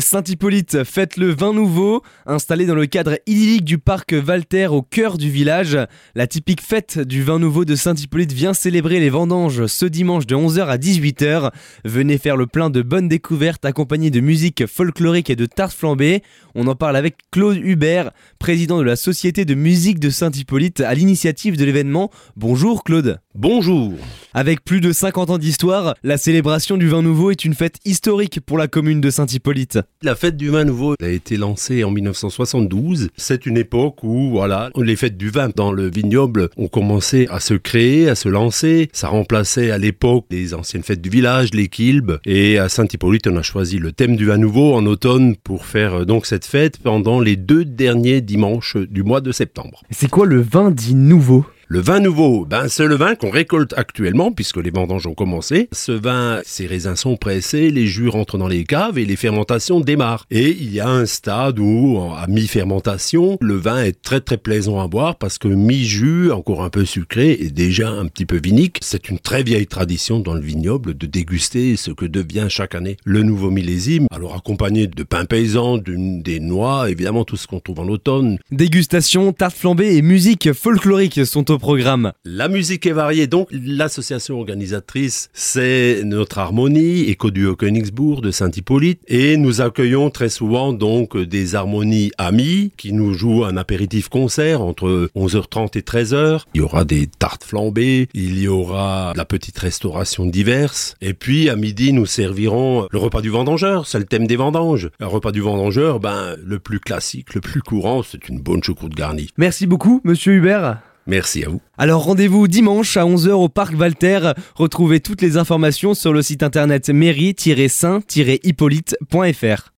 Saint-Hippolyte fête le vin nouveau. Installé dans le cadre idyllique du parc Walter au cœur du village, la typique fête du vin nouveau de Saint-Hippolyte vient célébrer les vendanges ce dimanche de 11h à 18h. Venez faire le plein de bonnes découvertes accompagnées de musique folklorique et de tartes flambées. On en parle avec Claude Hubert, président de la Société de musique de Saint-Hippolyte à l'initiative de l'événement. Bonjour Claude. Bonjour. Avec plus de 50 ans d'histoire, la célébration du vin nouveau est une fête historique pour la commune de Saint-Hippolyte. La fête du vin nouveau a été lancée en 1972. C'est une époque où, voilà, les fêtes du vin dans le vignoble ont commencé à se créer, à se lancer. Ça remplaçait à l'époque les anciennes fêtes du village, les kilbes. Et à Saint-Hippolyte, on a choisi le thème du vin nouveau en automne pour faire euh, donc cette fête pendant les deux derniers dimanches du mois de septembre. C'est quoi le vin dit nouveau? Le vin nouveau, ben c'est le vin qu'on récolte actuellement puisque les vendanges ont commencé. Ce vin, ses raisins sont pressés, les jus rentrent dans les caves et les fermentations démarrent. Et il y a un stade où, à mi-fermentation, le vin est très très plaisant à boire parce que mi-jus, encore un peu sucré et déjà un petit peu vinique. C'est une très vieille tradition dans le vignoble de déguster ce que devient chaque année le nouveau millésime. Alors accompagné de pain paysan, des noix, évidemment tout ce qu'on trouve en automne. Dégustation, tarte flambée et musique folklorique sont au programme. La musique est variée, donc l'association organisatrice, c'est notre harmonie, Éco du Königsbourg de Saint-Hippolyte, et nous accueillons très souvent donc des harmonies amies qui nous jouent un apéritif concert entre 11h30 et 13h. Il y aura des tartes flambées, il y aura la petite restauration diverse, et puis à midi nous servirons le repas du vendangeur, c'est le thème des vendanges. Un repas du vendangeur, ben le plus classique, le plus courant, c'est une bonne choucroute garnie. Merci beaucoup, monsieur Hubert. Merci à vous. Alors rendez-vous dimanche à 11h au Parc Walter. Retrouvez toutes les informations sur le site internet mairie-saint-hippolyte.fr.